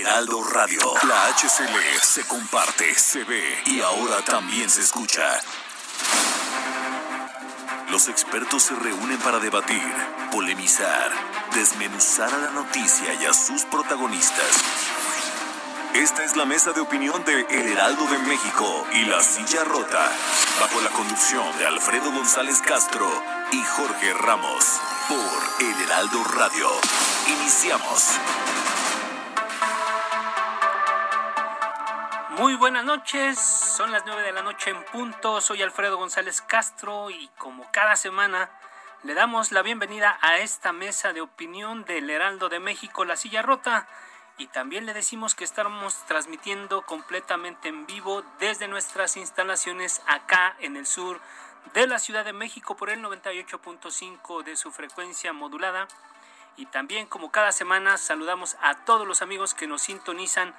Heraldo Radio. La HCL se comparte, se ve y ahora también se escucha. Los expertos se reúnen para debatir, polemizar, desmenuzar a la noticia y a sus protagonistas. Esta es la mesa de opinión de El Heraldo de México y La Silla Rota, bajo la conducción de Alfredo González Castro y Jorge Ramos, por El Heraldo Radio. Iniciamos. Muy buenas noches, son las 9 de la noche en punto, soy Alfredo González Castro y como cada semana le damos la bienvenida a esta mesa de opinión del Heraldo de México, La Silla Rota, y también le decimos que estamos transmitiendo completamente en vivo desde nuestras instalaciones acá en el sur de la Ciudad de México por el 98.5 de su frecuencia modulada. Y también como cada semana saludamos a todos los amigos que nos sintonizan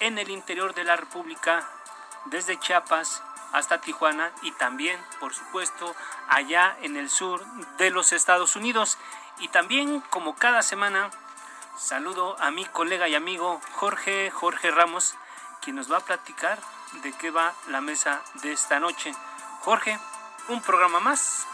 en el interior de la República, desde Chiapas hasta Tijuana y también, por supuesto, allá en el sur de los Estados Unidos. Y también, como cada semana, saludo a mi colega y amigo Jorge, Jorge Ramos, quien nos va a platicar de qué va la mesa de esta noche. Jorge, un programa más.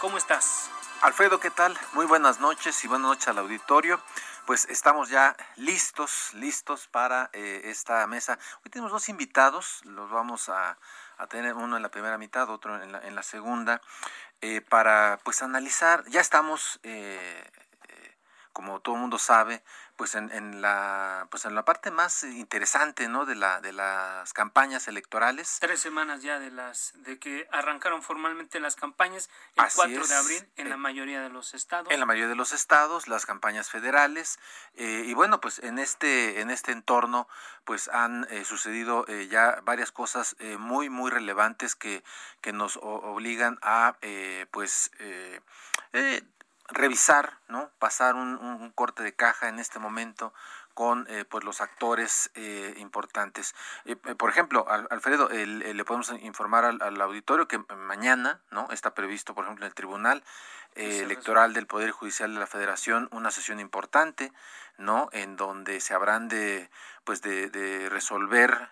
¿Cómo estás? Alfredo, ¿qué tal? Muy buenas noches y buenas noches al auditorio. Pues estamos ya listos, listos para eh, esta mesa. Hoy tenemos dos invitados, los vamos a, a, tener uno en la primera mitad, otro en la, en la segunda, eh, para pues analizar. Ya estamos, eh, como todo el mundo sabe, pues en, en, la pues en la parte más interesante no de la de las campañas electorales tres semanas ya de las de que arrancaron formalmente las campañas el Así 4 es. de abril en la mayoría de los estados en la mayoría de los estados las campañas federales eh, y bueno pues en este en este entorno pues han eh, sucedido eh, ya varias cosas muy muy relevantes que que nos obligan a pues revisar, ¿no? Pasar un, un, corte de caja en este momento con eh, pues los actores eh, importantes. Eh, por ejemplo, al, Alfredo, el, el, le podemos informar al, al, auditorio que mañana, ¿no? Está previsto, por ejemplo, en el Tribunal Electoral del Poder Judicial de la Federación una sesión importante, ¿no? En donde se habrán de, pues de, de resolver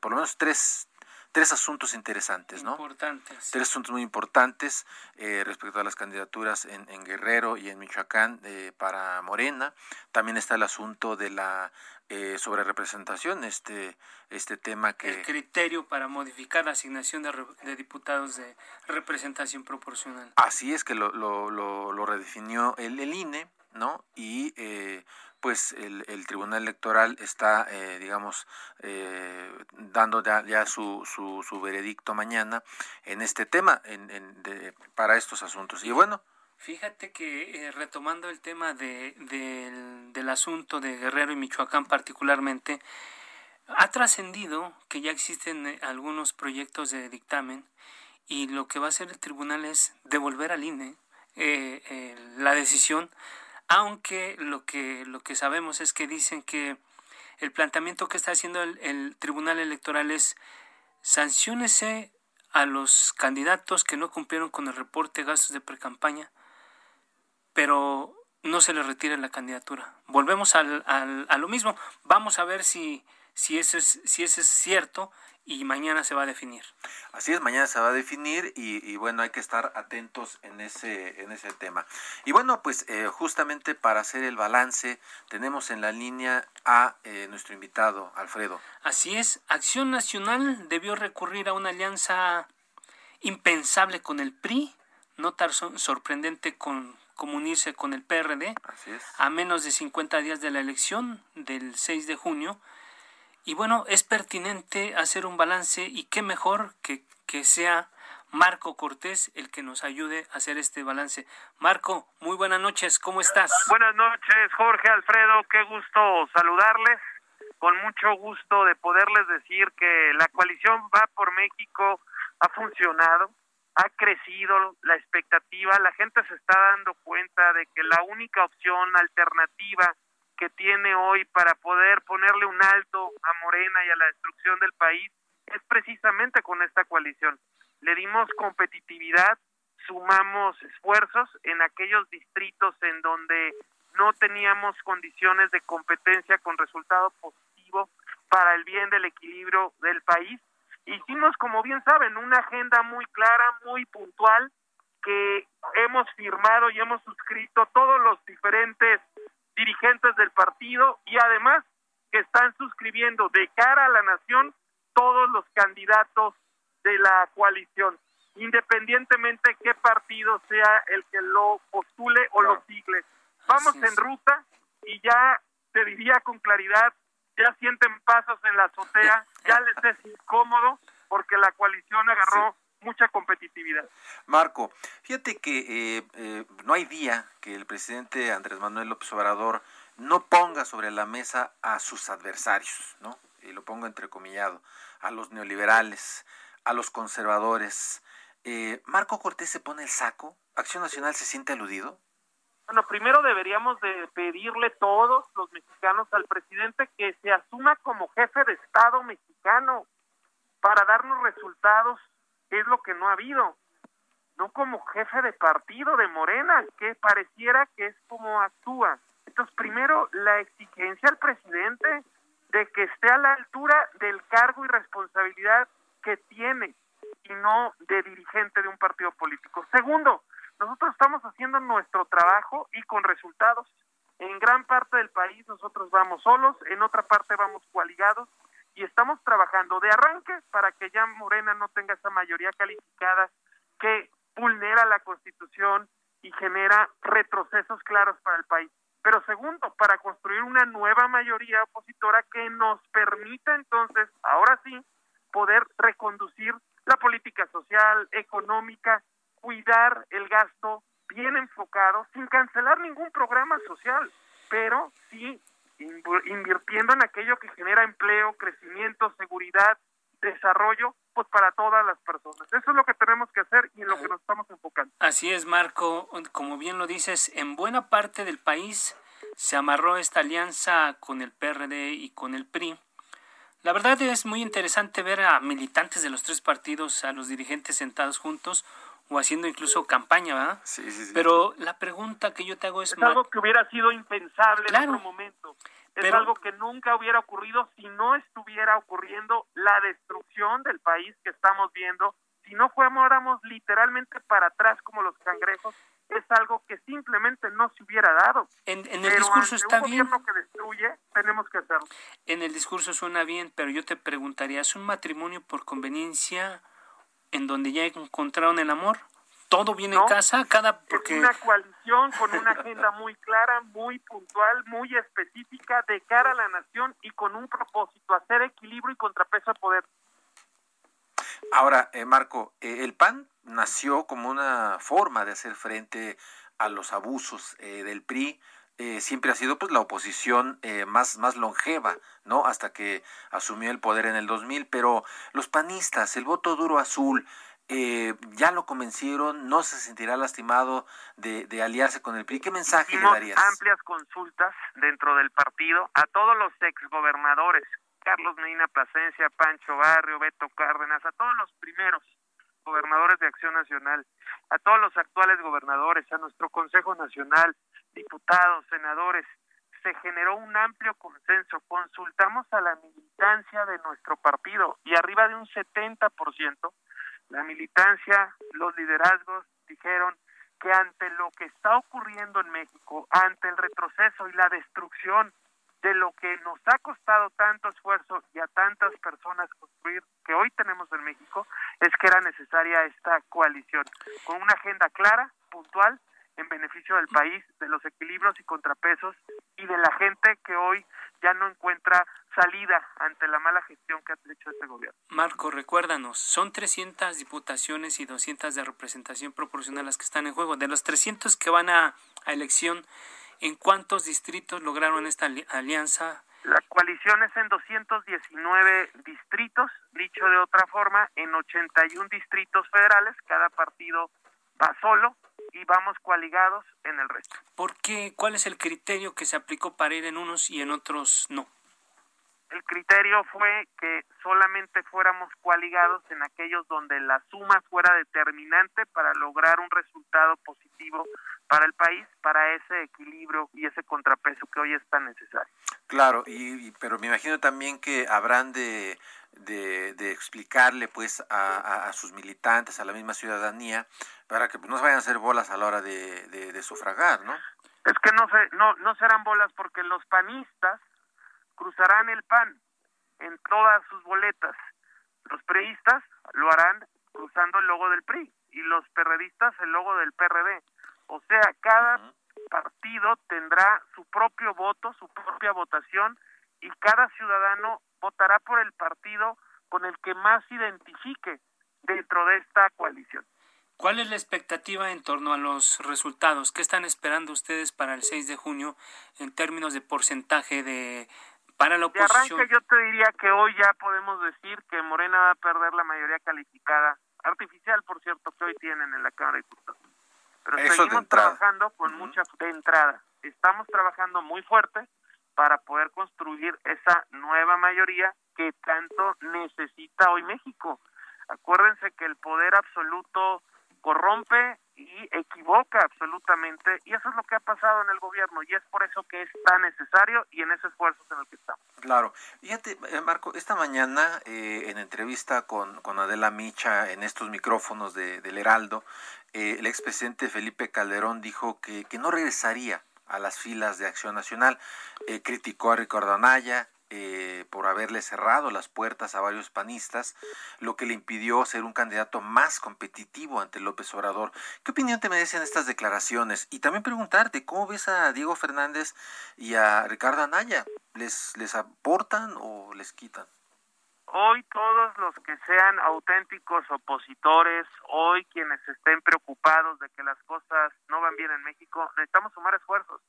por lo menos tres tres asuntos interesantes, ¿no? Importantes. Tres asuntos muy importantes eh, respecto a las candidaturas en, en Guerrero y en Michoacán eh, para Morena. También está el asunto de la eh, sobre representación, este, este tema que... El criterio para modificar la asignación de, re, de diputados de representación proporcional. Así es que lo, lo, lo, lo redefinió el, el INE, ¿no? Y eh, pues el, Tribunal Electoral está, eh, digamos, eh, dando ya, su, veredicto mañana en este tema, en, en de, para estos asuntos. Y bueno. Fíjate que eh, retomando el tema de, de, del asunto de Guerrero y Michoacán particularmente, ha trascendido que ya existen algunos proyectos de dictamen y lo que va a hacer el tribunal es devolver al INE la decisión aunque lo que, lo que sabemos es que dicen que el planteamiento que está haciendo el, Tribunal Electoral es sanciónese a los candidatos que no cumplieron con el reporte de gastos de precampaña, pero no se les retire la candidatura. Volvemos al, al, a lo mismo. Vamos a ver si, si, eso es, si eso es cierto y mañana se va a definir. Así es, mañana se va a definir y, y, bueno, hay que estar atentos en ese, en ese tema. Y bueno, pues eh, justamente para hacer el balance tenemos en la línea a eh, nuestro invitado, Alfredo. Así es, Acción Nacional debió recurrir a una alianza impensable con el PRI, no tan sorprendente con como unirse con el PRD, Así es. a menos de 50 días de la elección del 6 de junio, y bueno, es pertinente hacer un balance y qué mejor que, que sea Marco Cortés el que nos ayude a hacer este balance. Marco, muy buenas noches, ¿cómo estás? Buenas noches, Jorge, Alfredo, qué gusto saludarles. Con mucho gusto de poderles decir que la coalición Va por México ha funcionado, ha crecido la expectativa, la gente se está dando cuenta de que la única opción alternativa que tiene hoy para poder ponerle un alto a Morena y a la destrucción del país es precisamente con esta coalición. Le dimos competitividad, sumamos esfuerzos en aquellos distritos en donde no teníamos condiciones de competencia con resultado positivo para el bien del equilibrio del país. Hicimos, como bien saben, una agenda muy clara, muy puntual, que hemos firmado y hemos suscrito todos los diferentes dirigentes del partido y además que están suscribiendo de cara a la nación todos los candidatos de la coalición, independientemente qué partido sea el que lo postule o lo sigle. Vamos en ruta y ya te diría con claridad, ya sienten pasos en la azotea, ya les es incómodo porque la coalición agarró mucha competitividad. Marco, fíjate que eh, eh, no hay día que el presidente Andrés Manuel López Obrador no ponga sobre la mesa a sus adversarios, ¿no? Y lo pongo entrecomillado, a los neoliberales, a los conservadores. Eh, ¿Marco Cortés se pone el saco? ¿Acción Nacional se siente aludido? Bueno, primero deberíamos de pedirle todos los mexicanos al presidente que se asuma como jefe de Estado mexicano para darnos resultados es lo que no ha habido. No como jefe de partido de Morena, que pareciera que es como actúa. Entonces, primero, la exigencia al presidente de que esté a la altura del cargo y responsabilidad que tiene y no de dirigente de un partido político. Segundo, nosotros estamos haciendo nuestro trabajo y con resultados. En gran parte del país nosotros vamos solos, en otra parte vamos coaligados y estamos trabajando de arranque para que ya Morena no tenga esa mayoría calificada que vulnera la Constitución y genera retrocesos claros para el país. Pero segundo, para construir una nueva mayoría opositora que nos permita entonces, ahora sí, poder reconducir la política social, económica, cuidar el gasto bien enfocado, sin cancelar ningún programa social, pero sí invirtiendo en aquello que genera empleo, crecimiento, seguridad, desarrollo, pues para todas las personas. Eso es lo que tenemos que hacer y en lo que nos estamos enfocando. Así es, Marco. Como bien lo dices, en buena parte del país se amarró esta alianza con el PRD y con el PRI. La verdad es muy interesante ver a militantes de los tres partidos, a los dirigentes sentados juntos, o haciendo incluso campaña, ¿verdad? Sí, sí, sí. Pero la pregunta que yo te hago es... Es algo que hubiera sido impensable en otro momento. Es algo que nunca hubiera ocurrido si no estuviera ocurriendo la destrucción del país que estamos viendo, si no fuéramos literalmente para atrás como los cangrejos, es algo que simplemente no se hubiera dado. En, el discurso está un bien. que destruye, tenemos que hacerlo. En el discurso suena bien, pero yo te preguntaría, ¿es un matrimonio por conveniencia en donde ya encontraron el amor? ¿Todo viene en casa? Cada, porque... Es una coalición con una agenda muy clara, muy puntual, muy específica de cara a la nación y con un propósito, hacer equilibrio y contrapeso de poder. Ahora, eh, Marco, eh, el PAN nació como una forma de hacer frente a los abusos eh, del PRI. Siempre ha sido pues la oposición más, más longeva, ¿no? Hasta que asumió el poder en el 2000, pero los panistas, el voto duro azul, eh, ya lo convencieron, no se sentirá lastimado de, aliarse con el PRI. ¿Qué mensaje le darías? amplias consultas dentro del partido a todos los exgobernadores, Carlos Medina Plasencia, Pancho Barrio, Beto Cárdenas, a todos los primeros gobernadores de Acción Nacional, a todos los actuales gobernadores, a nuestro Consejo Nacional, diputados, senadores, se generó un amplio consenso. Consultamos a la militancia de nuestro partido y arriba de un 70% la militancia, los liderazgos dijeron que ante lo que está ocurriendo en México, ante el retroceso y la destrucción de lo que nos ha costado tanto esfuerzo y a tantas personas construir que hoy tenemos en México, es que era necesaria esta coalición, con una agenda clara, puntual, en beneficio del país, de los equilibrios y contrapesos y de la gente que hoy ya no encuentra salida ante la mala gestión que ha hecho este gobierno. Marco, recuérdanos, son 300 diputaciones y 200 de representación proporcional las que están en juego. De los 300 que van a, a elección, ¿en cuántos distritos lograron esta alianza? La coalición es en 219 distritos, dicho de otra forma, en 81 distritos federales, cada partido va solo y vamos coaligados en el resto. ¿Por qué? ¿Cuál es el criterio que se aplicó para ir en unos y en otros no? El criterio fue que solamente fuéramos coaligados en aquellos donde la suma fuera determinante para lograr un resultado positivo para el país, para ese equilibrio y ese contrapeso que hoy es tan necesario. Claro, y, pero me imagino también que habrán de, de, explicarle pues a, a, sus militantes, a la misma ciudadanía, para que pues, no se vayan a hacer bolas a la hora de, de, sufragar, ¿no? Es que no, se, no, no serán bolas porque los panistas cruzarán el PAN en todas sus boletas. Los priistas lo harán cruzando el logo del PRI y los perredistas el logo del PRD. O sea, cada partido tendrá su propio voto, su propia votación y cada ciudadano votará por el partido con el que más se identifique dentro de esta coalición. ¿Cuál es la expectativa en torno a los resultados? ¿Qué están esperando ustedes para el 6 de junio en términos de porcentaje de para la oposición. De arranque yo te diría que hoy ya podemos decir que Morena va a perder la mayoría calificada, artificial por cierto, que hoy tienen en la Cámara de Diputados. Pero seguimos trabajando con mucha de entrada. Estamos trabajando muy fuerte para poder construir esa nueva mayoría que tanto necesita hoy México. Acuérdense que el poder absoluto corrompe y equivoca absolutamente y eso es lo que ha pasado en el gobierno y es por eso que es tan necesario y en ese esfuerzo en el que estamos. Claro, fíjate eh, Marco, esta mañana eh, en entrevista con, con, Adela Micha en estos micrófonos de, del Heraldo, eh, el expresidente Felipe Calderón dijo que, que no regresaría a las filas de Acción Nacional, criticó a Ricardo Anaya, eh, por haberle cerrado las puertas a varios panistas, lo que le impidió ser un candidato más competitivo ante López Obrador. ¿Qué opinión te merecen estas declaraciones? Y también preguntarte, ¿cómo ves a Diego Fernández y a Ricardo Anaya? ¿Les, les aportan o les quitan? Hoy todos los que sean auténticos opositores, hoy quienes estén preocupados de que las cosas no van bien en México, necesitamos sumar esfuerzos.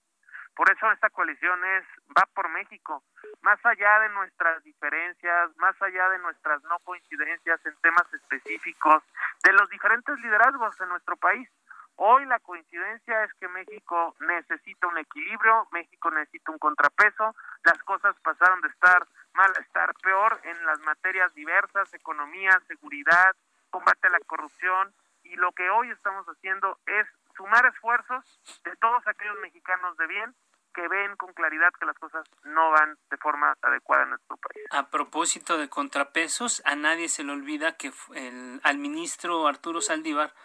Por eso esta coalición es va por México, más allá de nuestras diferencias, más allá de nuestras no coincidencias en temas específicos, de los diferentes liderazgos en nuestro país. Hoy la coincidencia es que México necesita un equilibrio, México necesita un contrapeso, las cosas pasaron de estar mal a estar peor en las materias diversas, economía, seguridad, combate a la corrupción, y lo que hoy estamos haciendo es sumar esfuerzos de todos aquellos mexicanos de bien que ven con claridad que las cosas no van de forma adecuada en nuestro país. A propósito de contrapesos, a nadie se le olvida que el, al ministro Arturo Saldívar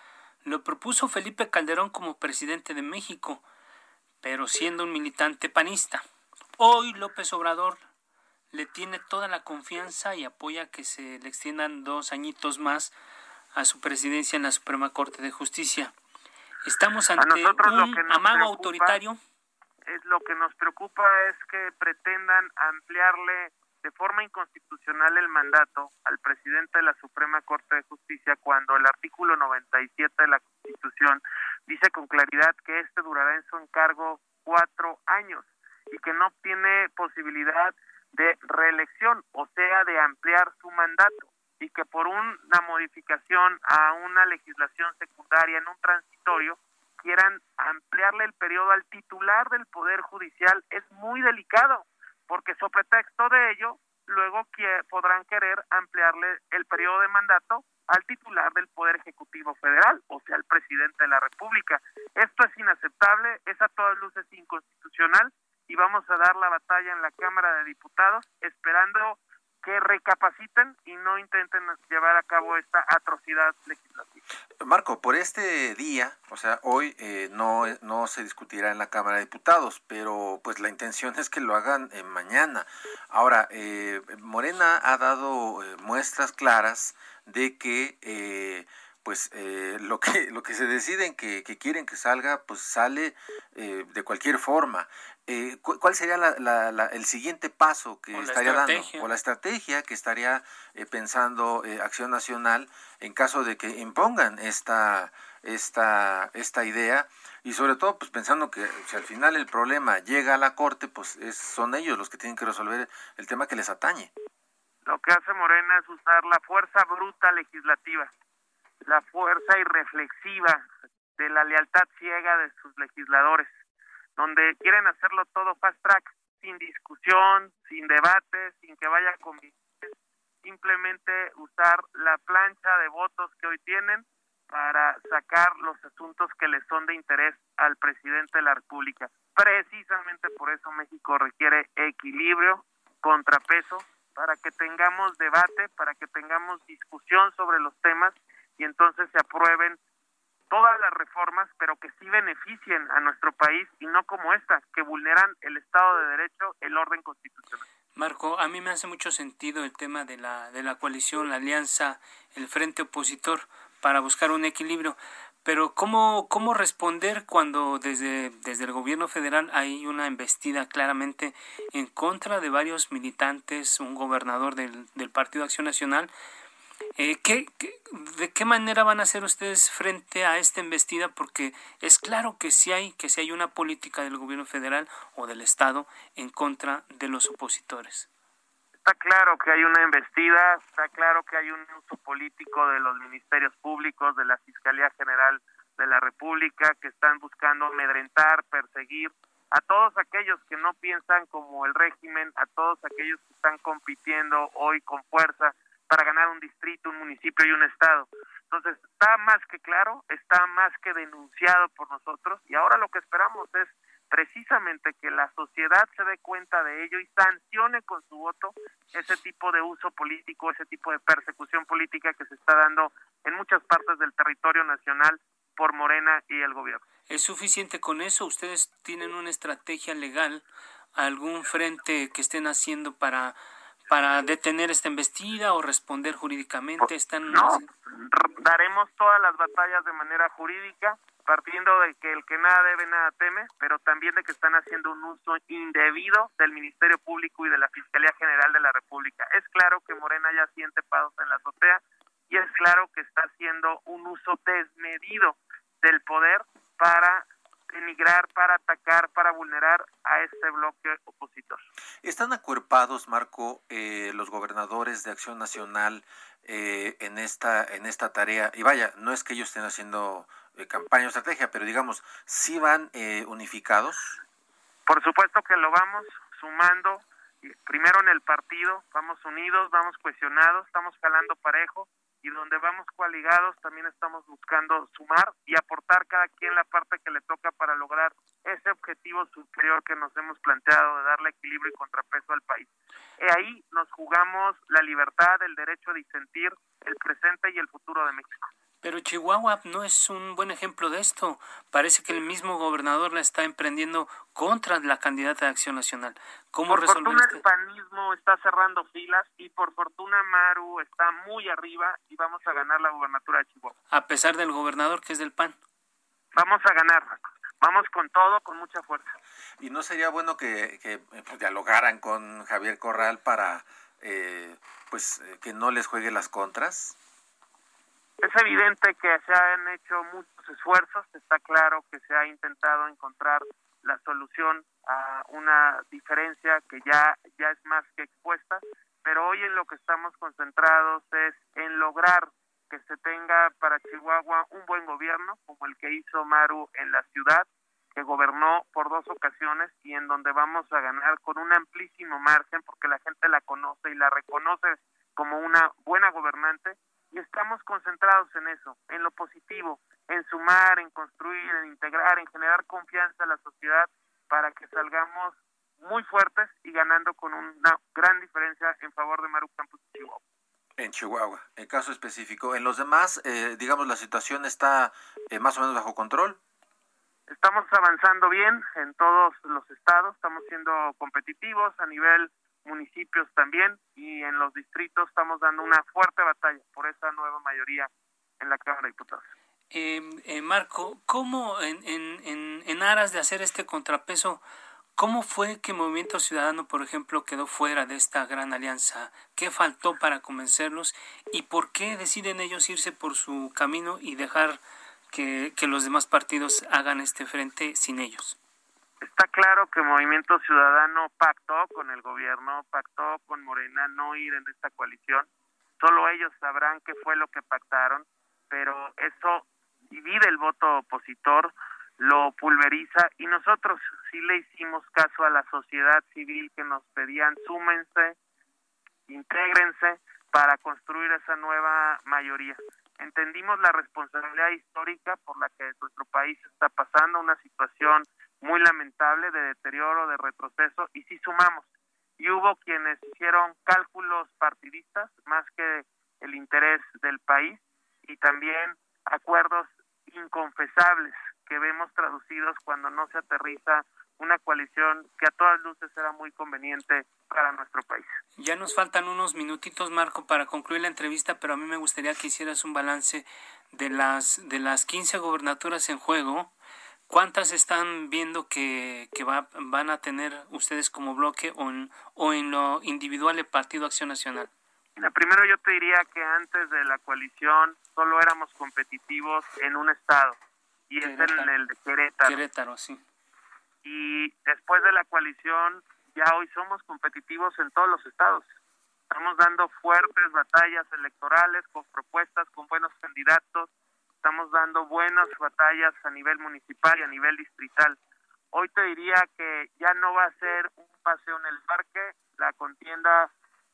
lo propuso Felipe Calderón como presidente de México, pero siendo un militante panista. Hoy López Obrador le tiene toda la confianza y apoya que se le extiendan dos añitos más a su presidencia en la Suprema Corte de Justicia. Estamos ante un amago autoritario es lo que nos preocupa es que pretendan ampliarle de forma inconstitucional el mandato al presidente de la Suprema Corte de Justicia cuando el artículo 97 de la Constitución dice con claridad que este durará en su encargo cuatro años y que no tiene posibilidad de reelección, o sea, de ampliar su mandato y que por una modificación a una legislación secundaria en un transitorio quieran ampliarle el periodo al titular del Poder Judicial es muy delicado, porque sobre texto de ello, luego que podrán querer ampliarle el periodo de mandato al titular del Poder Ejecutivo Federal, o sea, al presidente de la República. Esto es inaceptable, es a todas luces inconstitucional y vamos a dar la batalla en la Cámara de Diputados esperando que recapaciten y no intenten llevar a cabo esta atrocidad legislativa. Marco, por este día, o sea, hoy eh, no, no se discutirá en la Cámara de Diputados, pero pues la intención es que lo hagan eh, mañana. Ahora, eh, Morena ha dado muestras claras de que pues lo que lo que se deciden que, que, quieren que salga pues sale de cualquier forma eh, ¿cuál sería el siguiente paso que estaría dando o la estrategia que estaría eh, pensando eh, Acción Nacional en caso de que impongan esta esta esta idea. Y sobre todo pues pensando que si al final el problema llega a la corte pues son ellos los que tienen que resolver el tema que les atañe. Lo que hace Morena es usar la fuerza bruta legislativa, la fuerza irreflexiva de la lealtad ciega de sus legisladores donde quieren hacerlo todo fast track, sin discusión, sin debate, sin que vaya a simplemente usar la plancha de votos que hoy tienen para sacar los asuntos que les son de interés al presidente de la República. Precisamente por eso México requiere equilibrio, contrapeso, para que tengamos debate, para que tengamos discusión sobre los temas y entonces se aprueben todas las reformas, pero que sí beneficien a nuestro país y no como estas, que vulneran el Estado de Derecho, el orden constitucional. Marco, a mí me hace mucho sentido el tema de la, de la coalición, la alianza, el frente opositor para buscar un equilibrio. Pero ¿cómo, cómo responder cuando desde, desde el gobierno federal hay una embestida claramente en contra de varios militantes, un gobernador del, del Partido Acción Nacional, eh, ¿qué, de qué manera van a hacer ustedes frente a esta embestida? Porque es claro que si hay, que si hay una política del gobierno federal o del Estado en contra de los opositores. Está claro que hay una embestida, está claro que hay un uso político de los ministerios públicos, de la Fiscalía General de la República, que están buscando amedrentar, perseguir a todos aquellos que no piensan como el régimen, a todos aquellos que están compitiendo hoy con fuerza para ganar un distrito, un municipio y un estado. Entonces, está más que claro, está más que denunciado por nosotros y ahora lo que esperamos es precisamente que la sociedad se dé cuenta de ello y sancione con su voto ese tipo de uso político, ese tipo de persecución política que se está dando en muchas partes del territorio nacional por Morena y el gobierno. ¿Es suficiente con eso? ¿Ustedes tienen una estrategia legal, algún frente que estén haciendo para para detener esta embestida o responder jurídicamente? ¿Están no, daremos todas las batallas de manera jurídica, partiendo de que el que nada debe, nada teme, pero también de que están haciendo un uso indebido del Ministerio Público y de la Fiscalía General de la República. Es claro que Morena ya siente pasos en la azotea y es claro que está haciendo un uso desmedido del poder para denigrar, para atacar, para vulnerar a este bloque opositor. ¿Están acuerpados, Marco, eh, los gobernadores de Acción Nacional eh, en esta en esta tarea? Y vaya, no es que ellos estén haciendo eh, campaña o estrategia, pero digamos, ¿sí van unificados? Por supuesto que lo vamos sumando. Primero en el partido, vamos unidos, vamos cohesionados, estamos jalando parejo y donde vamos coaligados también estamos buscando sumar y aportar cada quien la parte que le toca para lograr ese objetivo superior que nos hemos planteado de darle equilibrio y contrapeso al país. Y ahí nos jugamos la libertad, el derecho a disentir, el presente y el futuro de México. Pero Chihuahua no es un buen ejemplo de esto. Parece que el mismo gobernador la está emprendiendo contra la candidata de Acción Nacional. ¿Cómo por fortuna el panismo está cerrando filas y por fortuna Maru está muy arriba y vamos a ganar la gubernatura de Chihuahua. A pesar del gobernador que es del PAN. Vamos a ganar. Vamos con todo, con mucha fuerza. ¿Y no sería bueno que, que pues, dialogaran con Javier Corral para eh, pues eh, que no les juegue las contras? Es evidente que se han hecho muchos esfuerzos, está claro que se ha intentado encontrar la solución a una diferencia que ya, ya es más que expuesta, pero hoy en lo que estamos concentrados es en lograr que se tenga para Chihuahua un buen gobierno, como el que hizo Maru en la ciudad, que gobernó por dos ocasiones y en donde vamos a ganar con un amplísimo margen porque la gente la conoce y la reconoce como una buena gobernante y estamos concentrados en eso, en lo positivo, en sumar, en construir, en integrar, en generar confianza a la sociedad para que salgamos muy fuertes y ganando con una gran diferencia en favor de Maru Campos Chihuahua. En Chihuahua, en caso específico. En los demás, eh, digamos, la situación está eh, más o menos bajo control. Estamos avanzando bien en todos los estados, estamos siendo competitivos a nivel municipios también y en los distritos estamos dando una fuerte batalla por esa nueva mayoría en la Cámara de Diputados. Eh, eh, Marco, ¿cómo en, en, en, aras de hacer este contrapeso, ¿Cómo fue que Movimiento Ciudadano, por ejemplo, quedó fuera de esta gran alianza? ¿Qué faltó para convencerlos? ¿Y por qué deciden ellos irse por su camino y dejar que, que los demás partidos hagan este frente sin ellos? Está claro que Movimiento Ciudadano pactó con el gobierno, pactó con Morena no ir en esta coalición. Solo ellos sabrán qué fue lo que pactaron, pero eso divide el voto opositor, lo pulveriza y nosotros sí le hicimos caso a la sociedad civil que nos pedían súmense, intégrense para construir esa nueva mayoría. Entendimos la responsabilidad histórica por la que nuestro país está pasando, una situación muy lamentable de deterioro, de retroceso, y sí sumamos. Y hubo quienes hicieron cálculos partidistas más que el interés del país y también acuerdos inconfesables que vemos traducidos cuando no se aterriza una coalición que a todas luces será muy conveniente para nuestro país. Ya nos faltan unos minutitos, Marco, para concluir la entrevista, pero a mí me gustaría que hicieras un balance de las de las 15 gobernaturas en juego ¿Cuántas están viendo que, que va, van a tener ustedes como bloque o en, o en lo individual el Partido Acción Nacional? primero yo te diría que antes de la coalición solo éramos competitivos en un estado y es en el de Querétaro. Querétaro, sí. Y después de la coalición ya hoy somos competitivos en todos los estados. Estamos dando fuertes batallas electorales con propuestas, con buenos candidatos estamos dando buenas batallas a nivel municipal y a nivel distrital. Hoy te diría que ya no va a ser un paseo en el parque, la contienda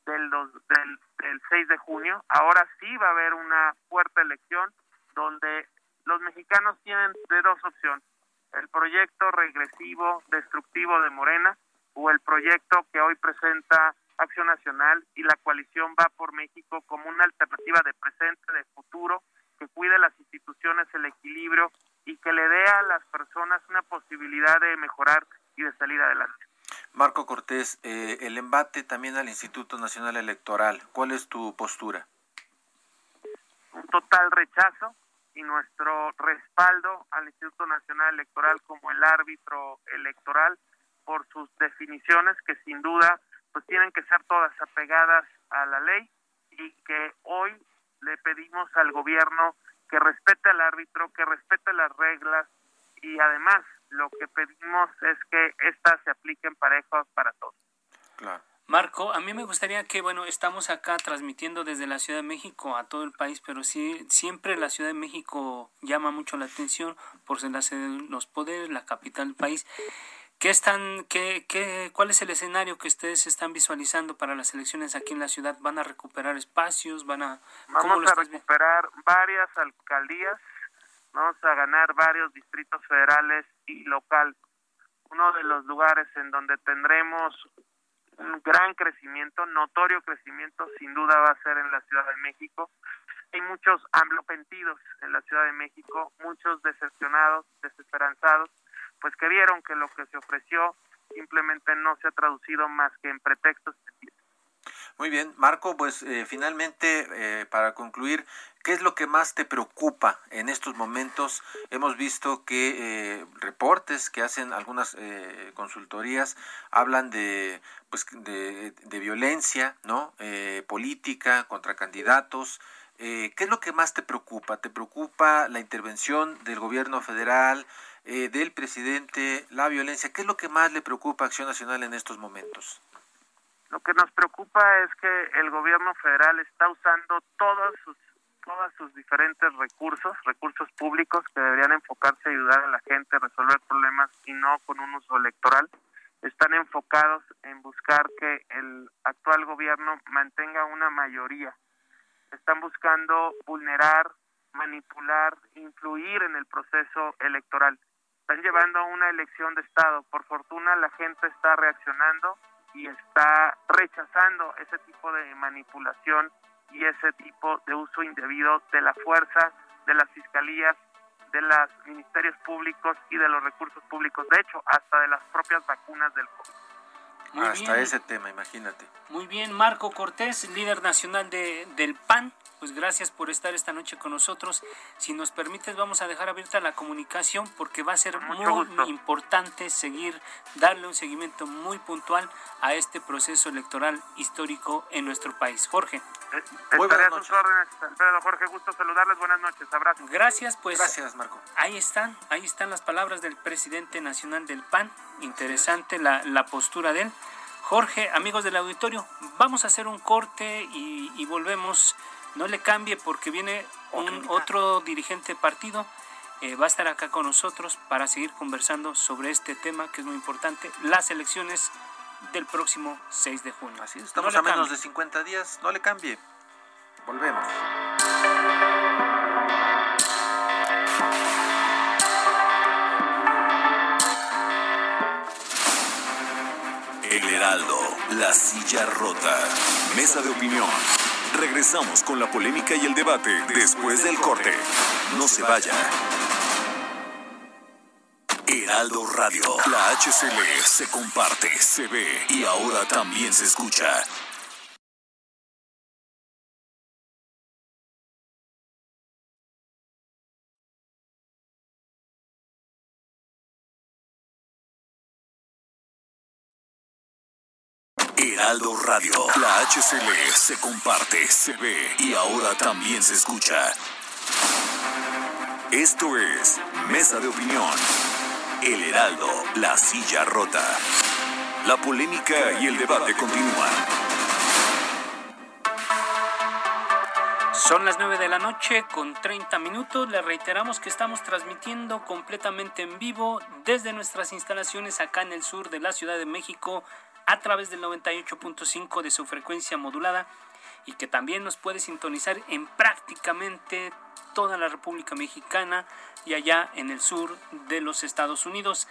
del, del 6 de junio. Ahora sí va a haber una fuerte elección donde los mexicanos tienen de dos opciones. El proyecto regresivo, destructivo de Morena o el proyecto que hoy presenta Acción Nacional y la coalición va por México como una alternativa de presente, de futuro, que cuide las instituciones, el equilibrio y que le dé a las personas una posibilidad de mejorar y de salir adelante. Marco Cortés, eh, el embate también al Instituto Nacional Electoral, ¿cuál es tu postura? Un total rechazo y nuestro respaldo al Instituto Nacional Electoral como el árbitro electoral por sus definiciones que sin duda pues tienen que ser todas apegadas a la ley y que hoy le pedimos al gobierno que respete al árbitro, que respete las reglas y además lo que pedimos es que éstas se apliquen parejos para todos. Claro. Marco, a mí me gustaría que, bueno, estamos acá transmitiendo desde la Ciudad de México a todo el país, pero sí, siempre la Ciudad de México llama mucho la atención por ser la sede de los poderes, la capital del país. ¿Qué están, qué, qué, ¿Cuál es el escenario que ustedes están visualizando para las elecciones aquí en la ciudad? ¿Van a recuperar espacios? ¿Van a, Vamos a recuperar varias alcaldías, vamos a ganar varios distritos federales y local. Uno de los lugares en donde tendremos un gran crecimiento, notorio crecimiento, sin duda va a ser en la Ciudad de México. Hay muchos amblopentidos en la Ciudad de México, muchos decepcionados, desesperanzados pues que vieron que lo que se ofreció simplemente no se ha traducido más que en pretextos. Muy bien, Marco, pues eh, finalmente, eh, para concluir, ¿qué es lo que más te preocupa en estos momentos? Hemos visto que eh, reportes que hacen algunas consultorías hablan de, pues, de, de violencia ¿no? política contra candidatos. ¿Qué es lo que más te preocupa? ¿Te preocupa la intervención del gobierno federal? Eh, del presidente, la violencia. ¿Qué es lo que más le preocupa a Acción Nacional en estos momentos? Lo que nos preocupa es que el gobierno federal está usando todos sus todos sus diferentes recursos, recursos públicos que deberían enfocarse a ayudar a la gente a resolver problemas y no con un uso electoral, están enfocados en buscar que el actual gobierno mantenga una mayoría. Están buscando vulnerar, manipular, influir en el proceso electoral están llevando a una elección de Estado. Por fortuna la gente está reaccionando y está rechazando ese tipo de manipulación y ese tipo de uso indebido de la fuerza, de las fiscalías, de los ministerios públicos y de los recursos públicos, de hecho, hasta de las propias vacunas del COVID. hasta ese tema, imagínate. Muy bien, Marco Cortés, líder nacional de, del PAN, pues gracias por estar esta noche con nosotros. Si nos permites, vamos a dejar abierta la comunicación porque va a ser muy importante seguir, darle un seguimiento muy puntual a este proceso electoral histórico en nuestro país. Jorge. Eh, estaré a sus órdenes, Jorge, gusto saludarles. Buenas noches, abrazos. Gracias, pues. Gracias, Marco. Ahí están, ahí están las palabras del presidente nacional del PAN. Interesante la, la postura de él. Jorge, amigos del auditorio, vamos a hacer un corte y, y volvemos no le cambie porque viene un otro dirigente partido. Eh, va a estar acá con nosotros para seguir conversando sobre este tema que es muy importante, las elecciones del próximo 6 de junio. Así estamos a menos de 50 días, no le cambie. Volvemos. El Heraldo, la silla rota, mesa de opinión Regresamos con la polémica y el debate después del corte. No se vaya. Heraldo Radio, la HCL se comparte, se ve y ahora también se escucha. Heraldo Radio. La HCL se comparte, se ve y ahora también se escucha. Esto es Mesa de Opinión. El Heraldo, la silla rota. La polémica y el debate continúan. Son las 9 de la noche con 30 minutos. Le reiteramos que estamos transmitiendo completamente en vivo desde nuestras instalaciones acá en el sur de la Ciudad de México a través del 98.5 de su frecuencia modulada y que también nos puede sintonizar en prácticamente toda la República Mexicana y allá en el sur de los Estados Unidos.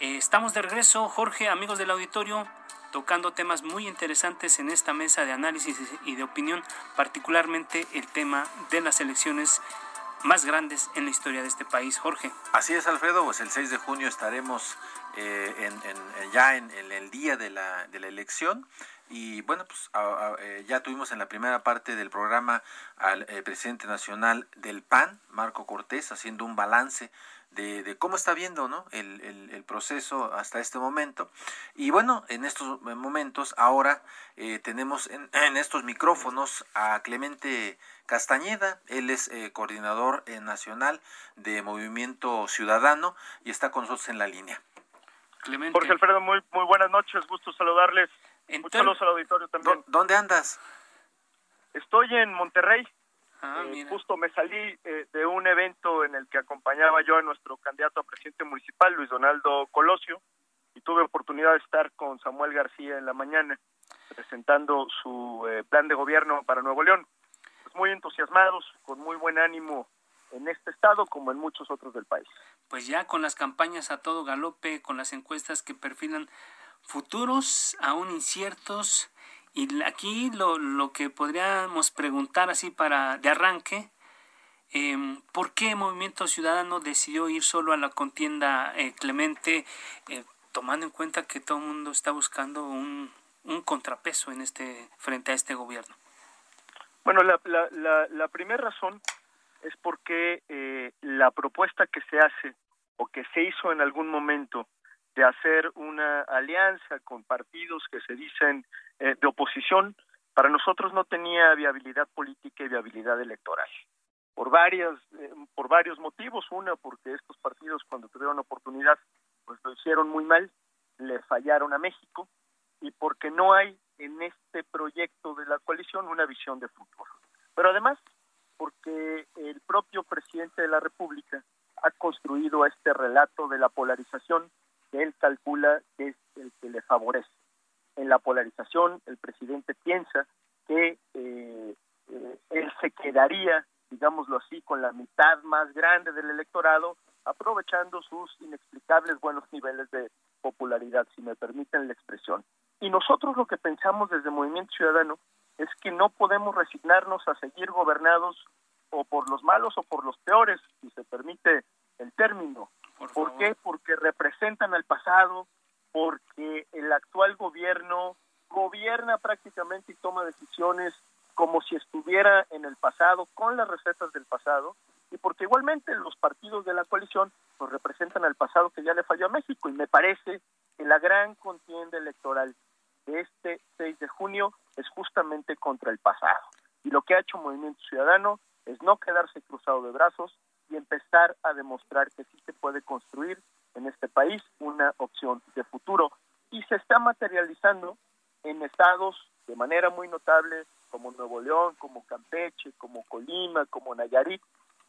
Eh, estamos de regreso, Jorge, amigos del auditorio, tocando temas muy interesantes en esta mesa de análisis y de opinión, particularmente el tema de las elecciones más grandes en la historia de este país. Jorge. Así es, Alfredo, pues el 6 de junio estaremos eh, en, ya en, el día de la, de la elección. Y bueno, pues eh, ya tuvimos en la primera parte del programa al eh, presidente nacional del PAN, Marco Cortés, haciendo un balance de, cómo está viendo ¿no? el, el, proceso hasta este momento. Y bueno, en estos momentos ahora tenemos en, en, estos micrófonos a Clemente Castañeda, él es coordinador nacional de Movimiento Ciudadano y está con nosotros en la línea. Jorge Alfredo, muy, muy buenas noches, gusto saludarles. Muchos saludos al auditorio también. ¿Dónde andas? Estoy en Monterrey. Ah, eh, justo me salí eh, de un evento en el que acompañaba yo a nuestro candidato a presidente municipal, Luis Donaldo Colosio, y tuve oportunidad de estar con Samuel García en la mañana presentando su eh, plan de gobierno para Nuevo León. Muy entusiasmados, con muy buen ánimo en este estado como en muchos otros del país. Pues ya con las campañas a todo galope, con las encuestas que perfilan futuros aún inciertos, y aquí lo, lo que podríamos preguntar así para de arranque, eh, ¿por qué Movimiento Ciudadano decidió ir solo a la contienda eh, Clemente, eh, tomando en cuenta que todo el mundo está buscando un, un contrapeso en este frente a este gobierno? Bueno, la, la, la, primera razón es porque eh, la propuesta que se hace o que se hizo en algún momento de hacer una alianza con partidos que se dicen eh, de oposición, para nosotros no tenía viabilidad política y viabilidad electoral. Por, varias, eh, por varios motivos. Una, porque estos partidos cuando tuvieron oportunidad, pues lo hicieron muy mal, le fallaron a México, y porque no hay en este proyecto de la coalición una visión de futuro. Pero además, porque el propio presidente de la República ha construido este relato de la polarización que él calcula que es el que le favorece. En la polarización, el presidente piensa que eh, eh, él se quedaría, digámoslo así, con la mitad más grande del electorado, aprovechando sus inexplicables buenos niveles de popularidad, si me permiten la expresión. Y nosotros lo que pensamos desde Movimiento Ciudadano es que no podemos resignarnos a seguir gobernados o por los malos o por los peores, si se permite el término. ¿Por, qué? Porque representan al pasado, porque el actual gobierno gobierna prácticamente y toma decisiones como si estuviera en el pasado, con las recetas del pasado, y porque igualmente los partidos de la coalición nos representan al pasado que ya le falló a México, y me parece que la gran contienda electoral de este 6 de junio es justamente contra el pasado. Y lo que ha hecho Movimiento Ciudadano es no quedarse cruzado de brazos y empezar a demostrar que sí se puede construir en este país una opción de futuro. Y se está materializando en estados de manera muy notable como Nuevo León, como Campeche, como Colima, como Nayarit,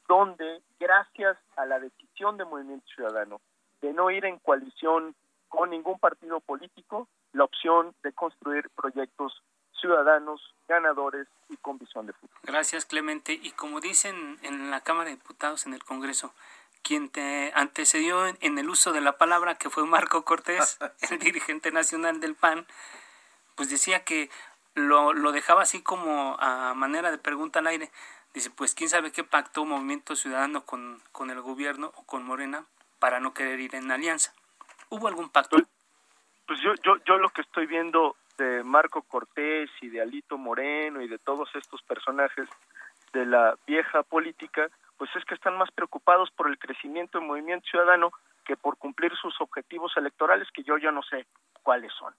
donde gracias a la decisión de Movimiento Ciudadano de no ir en coalición con ningún partido político, la opción de construir proyectos ciudadanos, ganadores y con visión de futuro. Gracias, Clemente. Y como dicen en la Cámara de Diputados, en el Congreso, quien te antecedió en el uso de la palabra, que fue Marco Cortés, el dirigente nacional del PAN, pues decía que lo, lo dejaba así como a manera de pregunta al aire. Dice, pues quién sabe qué pactó Movimiento Ciudadano con, con el gobierno o con Morena para no querer ir en alianza. ¿Hubo algún pacto? Pues, yo, yo, yo lo que estoy viendo de Marco Cortés y de Alito Moreno y de todos estos personajes de la vieja política, pues es que están más preocupados por el crecimiento del movimiento ciudadano que por cumplir sus objetivos electorales que yo ya no sé cuáles son.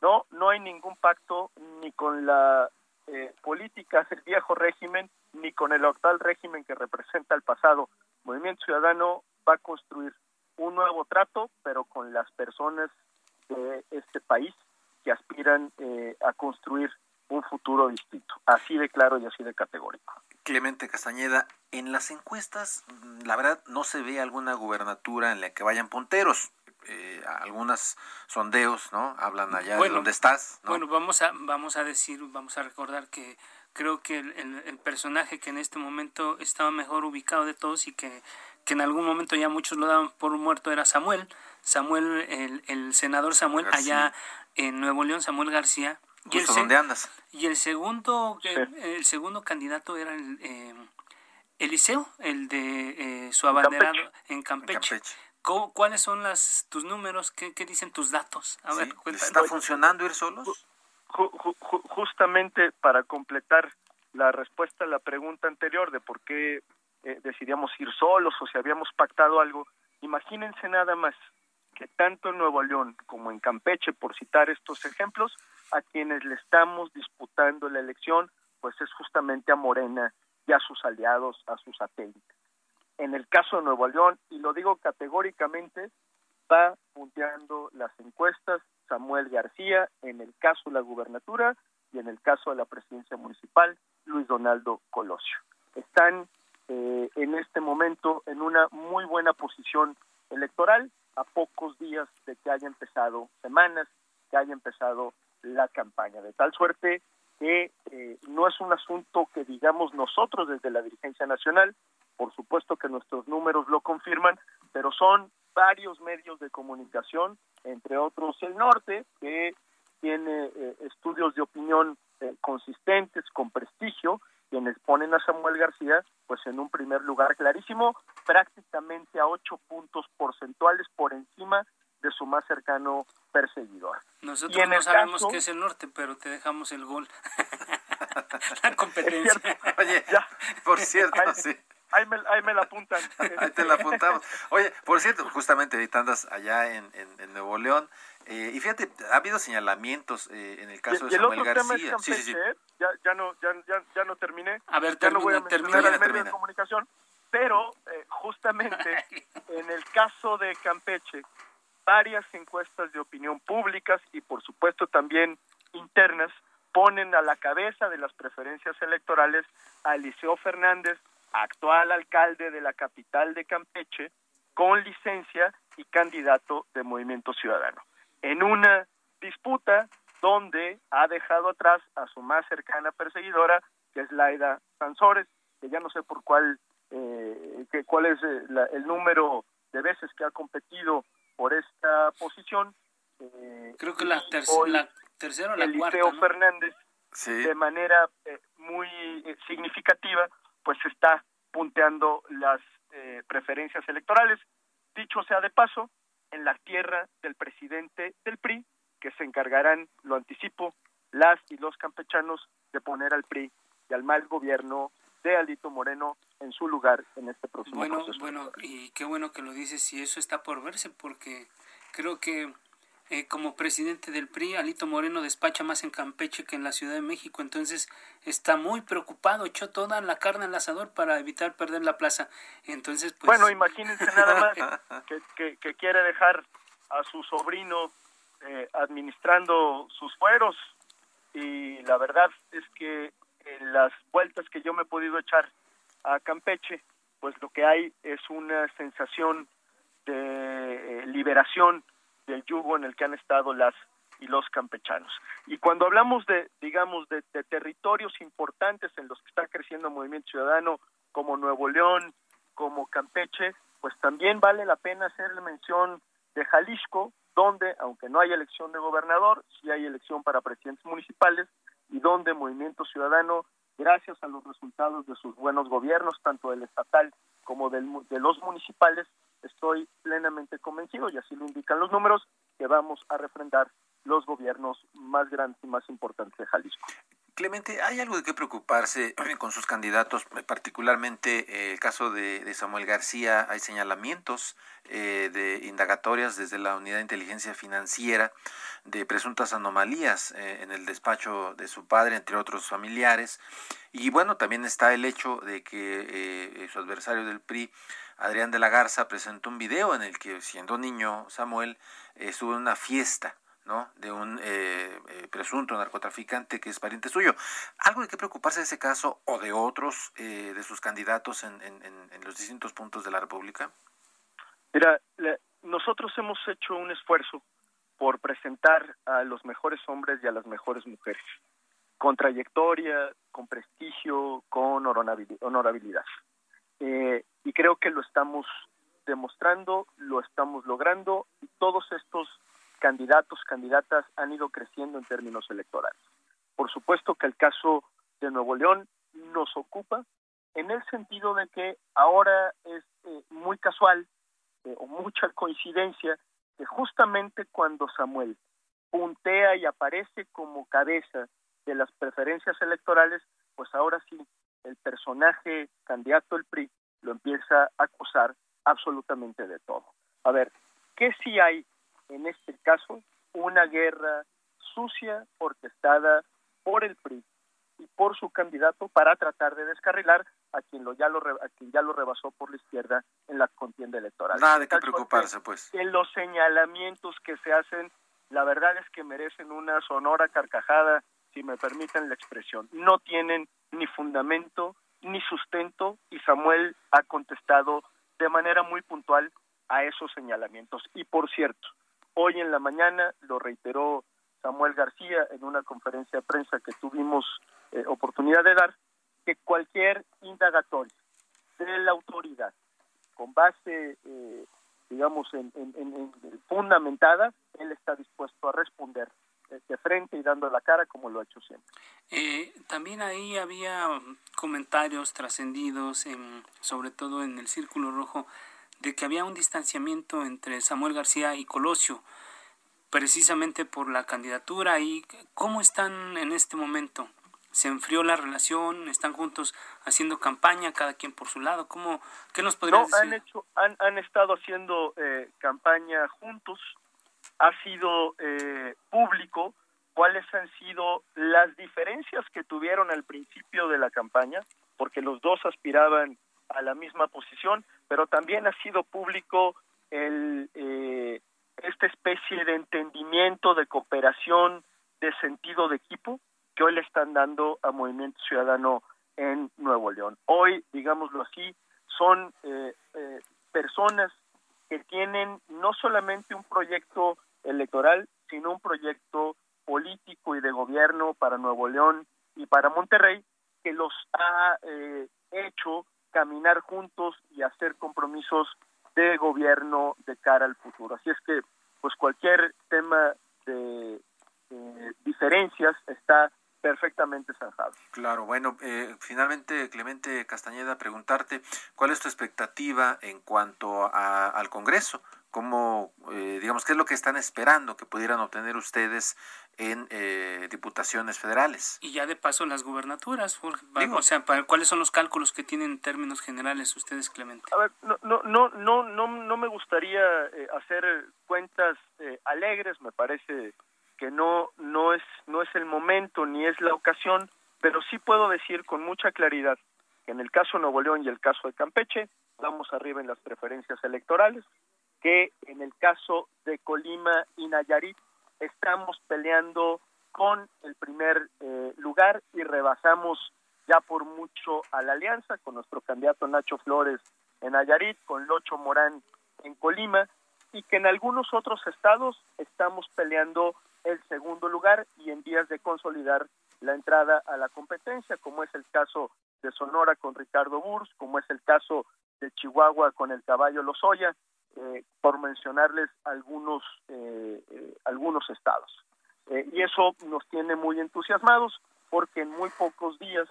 No, no hay ningún pacto ni con la eh, política del viejo régimen ni con el actual régimen que representa el pasado. Movimiento Ciudadano va a construir un nuevo trato, pero con las personas de este país que aspiran eh, a construir un futuro distinto. Así de claro y así de categórico. Clemente Castañeda, en las encuestas, la verdad, no se ve alguna gubernatura en la que vayan punteros. Eh, algunas sondeos, ¿no? Hablan allá de donde estás. Bueno, vamos a, vamos a decir, vamos a recordar que creo que el, personaje que en este momento estaba mejor ubicado de todos y que, que en algún momento ya muchos lo daban por muerto era Samuel. Samuel, el, el senador Samuel, allá en Nuevo León, Samuel García. Y el, ¿dónde andas? Y el segundo, el, segundo candidato era el, eh, Eliseo, el de eh, su abanderado En Campeche. ¿Cuáles son las tus números? ¿Qué, dicen tus datos? A ver, ¿Está funcionando ir solos? justamente para completar la respuesta a la pregunta anterior de por qué eh, decidíamos ir solos o si habíamos pactado algo, imagínense nada más tanto en Nuevo León como en Campeche, por citar estos ejemplos, a quienes le estamos disputando la elección, pues es justamente a Morena y a sus aliados, a sus satélites en el caso de Nuevo León, y lo digo categóricamente, va punteando las encuestas Samuel García, en el caso de la gubernatura y en el caso de la presidencia municipal, Luis Donaldo Colosio. Están eh, en este momento en una muy buena posición electoral, a pocos días de que haya empezado semanas, que haya empezado la campaña, de tal suerte que eh, no es un asunto que digamos nosotros desde la dirigencia nacional, por supuesto que nuestros números lo confirman, pero son varios medios de comunicación, entre otros el norte, que tiene eh, estudios de opinión eh, consistentes, con prestigio, quienes ponen a Samuel García, pues en un primer lugar clarísimo, prácticamente a ocho puntos porcentuales por encima de su más cercano perseguidor. Nosotros no sabemos qué es el norte, pero te dejamos el gol. la competencia. Oye, ya. por cierto, sí ahí me, ahí me la apuntan. ahí te la apuntamos. Oye, por cierto, justamente ahorita andas allá en, en, Nuevo León. Eh, y fíjate, ha habido señalamientos eh, en el caso de Samuel García. sí, sí, sí. Ya, ya, no, ya, ya, ya, no terminé. A ver, ya no voy a termina, terminar el medio de comunicación. Pero eh, justamente en el caso de Campeche, varias encuestas de opinión públicas y por supuesto también internas ponen a la cabeza de las preferencias electorales a Eliseo Fernández actual alcalde de la capital de Campeche, con licencia y candidato de Movimiento Ciudadano. En una disputa donde ha dejado atrás a su más cercana perseguidora, que es Laida Sansores, que ya no sé por cuál, eh, que, cuál es eh, el número de veces que ha competido por esta posición. Eh, Creo que la, la tercera o la cuarta. Fernández, de manera eh, muy significativa, pues está punteando las eh, preferencias electorales. Dicho sea de paso, en la tierra del presidente del PRI, que se encargarán, lo anticipo, las y los campechanos de poner al PRI y al mal gobierno de Alito Moreno en su lugar en este próximo bueno, Bueno, y qué bueno que lo dices y eso está por verse porque creo que eh, como presidente del PRI, Alito Moreno despacha más en Campeche que en la Ciudad de México, entonces está muy preocupado, echó toda la carne al asador para evitar perder la plaza. Entonces, pues... Bueno, imagínense nada más que, que, quiere dejar a su sobrino eh, administrando sus fueros y la verdad es que en las vueltas que yo me he podido echar a Campeche, pues lo que hay es una sensación de eh, liberación del yugo en el que han estado las y los campechanos. Y cuando hablamos de, digamos, de, territorios importantes en los que está creciendo el movimiento ciudadano, como Nuevo León, como Campeche, pues también vale la pena hacerle mención de Jalisco, donde, aunque no hay elección de gobernador, sí hay elección para presidentes municipales, y donde Movimiento Ciudadano, gracias a los resultados de sus buenos gobiernos, tanto del estatal como del, de los municipales, estoy plenamente convencido, y así lo indican los números, que vamos a refrendar los gobiernos más grandes y más importantes de Jalisco. Clemente, ¿hay algo de qué preocuparse con sus candidatos? Particularmente eh, el caso de, Samuel García, hay señalamientos eh, de indagatorias desde la Unidad de Inteligencia Financiera de presuntas anomalías eh, en el despacho de su padre, entre otros familiares. Y bueno, también está el hecho de que su adversario del PRI Adrián de la Garza presentó un video en el que, siendo niño, Samuel estuvo en una fiesta ¿no? de un eh, eh, presunto narcotraficante que es pariente suyo. ¿Algo de qué preocuparse de ese caso o de otros eh, de sus candidatos en, en, los distintos puntos de la República? Mira, nosotros hemos hecho un esfuerzo por presentar a los mejores hombres y a las mejores mujeres, con trayectoria, con prestigio, con honorabilidad. Eh, y creo que lo estamos demostrando, lo estamos logrando y todos estos candidatos, candidatas han ido creciendo en términos electorales. Por supuesto que el caso de Nuevo León nos ocupa en el sentido de que ahora es eh, muy casual eh, o mucha coincidencia que justamente cuando Samuel puntea y aparece como cabeza de las preferencias electorales, pues ahora sí el personaje candidato del PRI lo empieza a acusar absolutamente de todo. A ver, ¿qué si hay en este caso? Una guerra sucia, orquestada por el PRI y por su candidato para tratar de descarrilar a quien lo ya lo a quien ya lo rebasó por la izquierda en la contienda electoral. Nada de qué preocuparse, pues. En los señalamientos que se hacen, la verdad es que merecen una sonora carcajada, si me permiten la expresión. No tienen ni fundamento ni sustento y Samuel ha contestado de manera muy puntual a esos señalamientos. Y por cierto, hoy en la mañana lo reiteró Samuel García en una conferencia de prensa que tuvimos eh, oportunidad de dar, que cualquier indagatoria de la autoridad con base, eh, digamos, en, fundamentada, él está dispuesto a responder de frente y dando la cara como lo ha hecho siempre. Eh, también ahí había comentarios trascendidos, sobre todo en el Círculo Rojo, de que había un distanciamiento entre Samuel García y Colosio, precisamente por la candidatura. ¿Y cómo están en este momento? ¿Se enfrió la relación? ¿Están juntos haciendo campaña, cada quien por su lado? ¿Cómo, ¿Qué nos podrías no, Han, hecho, han, han estado haciendo eh, campaña juntos ha sido eh, público cuáles han sido las diferencias que tuvieron al principio de la campaña, porque los dos aspiraban a la misma posición, pero también ha sido público el, eh, esta especie de entendimiento, de cooperación, de sentido de equipo que hoy le están dando a Movimiento Ciudadano en Nuevo León. Hoy, digámoslo así, son eh, personas que tienen no solamente un proyecto electoral, sino un proyecto político y de gobierno para Nuevo León y para Monterrey que los ha eh, hecho caminar juntos y hacer compromisos de gobierno de cara al futuro. Así es que, pues cualquier tema de diferencias está perfectamente zanjado. Claro, bueno, eh, finalmente, Clemente Castañeda, preguntarte cuál es tu expectativa en cuanto al Congreso cómo, eh, digamos, qué es lo que están esperando que pudieran obtener ustedes en eh, diputaciones federales. Y ya de paso las gubernaturas, o sea, ¿cuáles son los cálculos que tienen en términos generales ustedes, Clemente? A ver, no, no, no, no, no, no me gustaría eh, hacer cuentas alegres, me parece que no, no es, no es el momento ni es la ocasión, pero sí puedo decir con mucha claridad que en el caso de Nuevo León y el caso de Campeche, vamos arriba en las preferencias electorales, que en el caso de Colima y Nayarit estamos peleando con el primer eh, lugar y rebasamos ya por mucho a la alianza con nuestro candidato Nacho Flores en Nayarit, con Locho Morán en Colima y que en algunos otros estados estamos peleando el segundo lugar y en días de consolidar la entrada a la competencia, como es el caso de Sonora con Ricardo Burs, como es el caso de Chihuahua con el caballo Lozoya, eh, por mencionarles algunos, eh, eh, algunos estados. y eso nos tiene muy entusiasmados porque en muy pocos días,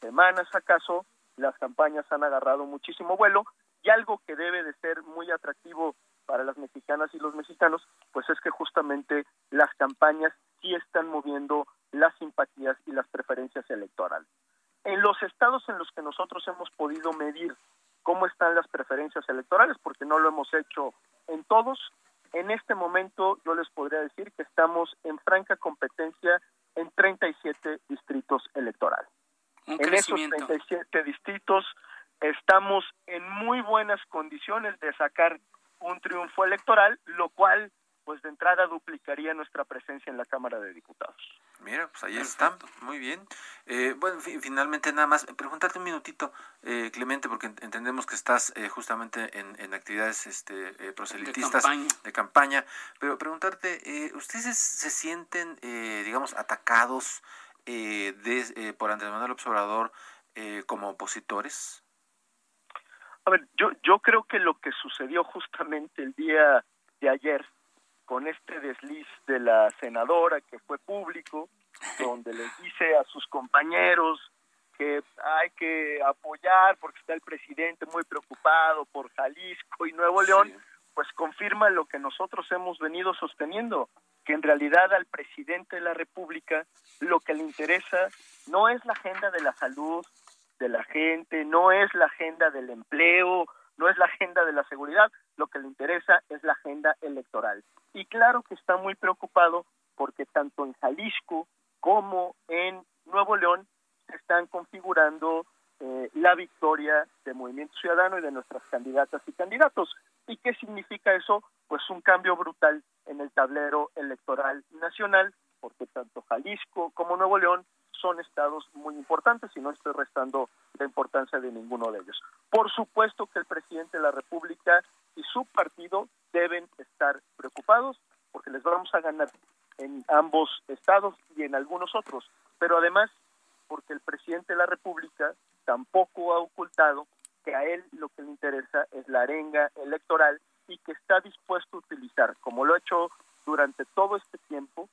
semanas acaso, las campañas han agarrado muchísimo vuelo y algo que debe de ser muy atractivo para las mexicanas y los mexicanos, pues es que justamente las campañas sí están moviendo las simpatías y las preferencias electorales. En los estados en los que nosotros hemos podido medir cómo están las preferencias electorales, porque no lo hemos hecho en todos. En este momento yo les podría decir que estamos en franca competencia en 37 distritos electorales. en esos 37 distritos estamos en muy buenas condiciones de sacar un triunfo electoral, lo cual pues de entrada duplicaría nuestra presencia en la Cámara de Diputados. Mira, pues ahí está, muy bien. Eh, bueno, finalmente nada más, preguntarte un minutito, eh, Clemente, porque entendemos que estás eh, justamente en, actividades este, proselitistas de campaña. pero preguntarte, ¿ustedes se sienten, digamos, atacados de, por Andrés Manuel Observador como opositores? A ver, yo, yo creo que lo que sucedió justamente el día de ayer con este desliz de la senadora que fue público, donde les dice a sus compañeros que hay que apoyar porque está el presidente muy preocupado por Jalisco y Nuevo León, pues confirma lo que nosotros hemos venido sosteniendo, que en realidad al presidente de la República lo que le interesa no es la agenda de la salud de la gente, no es la agenda del empleo, no es la agenda de la seguridad, lo que le interesa es la agenda electoral. Y claro que está muy preocupado porque tanto en Jalisco como en Nuevo León se están configurando eh, la victoria de Movimiento Ciudadano y de nuestras candidatas y candidatos. ¿Y qué significa eso? Pues un cambio brutal en el tablero electoral nacional, porque tanto Jalisco como Nuevo León son estados muy importantes y no estoy restando la importancia de ninguno de ellos. Por supuesto que el presidente de la República y su partido deben estar preocupados porque les vamos a ganar en ambos estados y en algunos otros, pero además porque el presidente de la República tampoco ha ocultado que a él lo que le interesa es la arenga electoral y que está dispuesto a utilizar, como lo ha hecho durante todo este tiempo,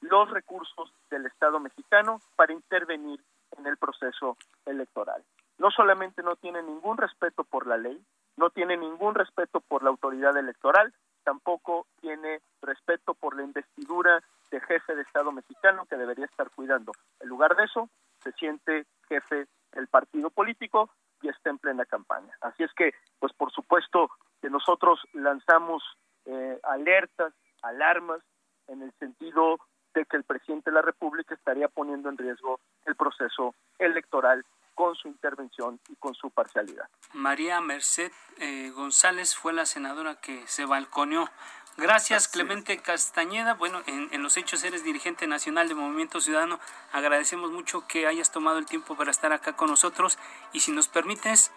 los recursos del Estado mexicano para intervenir en el proceso electoral. No solamente no tiene ningún respeto por la ley, no tiene ningún respeto por la autoridad electoral, tampoco tiene respeto por la investidura de jefe de Estado mexicano que debería estar cuidando. En lugar de eso, se siente jefe del partido político y está en plena campaña. Así es que, pues por supuesto que nosotros lanzamos eh, alertas, alarmas, en el sentido de que el presidente de la República estaría poniendo en riesgo el proceso electoral con su intervención y con su parcialidad. María Merced eh, González fue la senadora que se balconeó. Gracias, Clemente Castañeda. Bueno, en, en, los hechos eres dirigente nacional de Movimiento Ciudadano. Agradecemos mucho que hayas tomado el tiempo para estar acá con nosotros. Y si nos permites,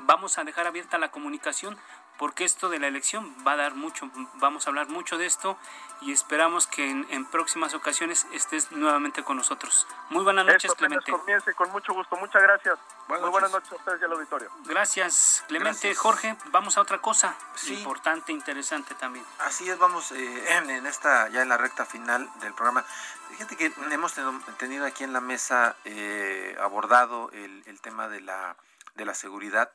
vamos a dejar abierta la comunicación porque esto de la elección va a dar mucho, vamos a hablar mucho de esto y esperamos que en, próximas ocasiones estés nuevamente con nosotros. Muy buenas noches, Clemente. Comience con mucho gusto, muchas gracias. Muy buenas noches a ustedes y al auditorio. Gracias, Clemente. Jorge, vamos a otra cosa importante, interesante también. Así es, vamos eh, en, esta, ya en la recta final del programa. Fíjate que hemos tenido aquí en la mesa eh, abordado el, el tema de la, de la seguridad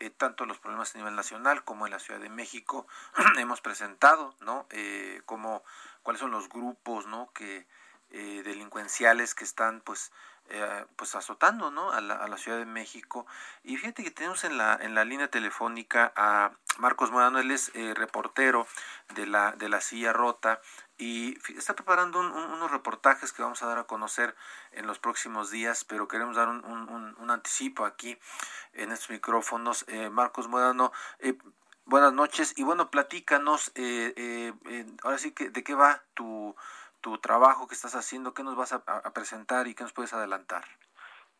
eh, tanto los problemas a nivel nacional como en la Ciudad de México. Hemos presentado, ¿no? Eh, como, cuáles son los grupos, ¿no? Que eh, delincuenciales que están, pues, eh, pues azotando ¿no? a, la, a la Ciudad de México. Y fíjate que tenemos en la, en la línea telefónica a Marcos Morano, él es reportero de la, de la silla rota y está preparando unos reportajes que vamos a dar a conocer en los próximos días, pero queremos dar un, un, anticipo aquí en estos micrófonos. Eh, Marcos Morano, buenas noches y bueno, platícanos, ahora sí que de qué va tu tu trabajo que estás haciendo, qué nos vas a, presentar y qué nos puedes adelantar.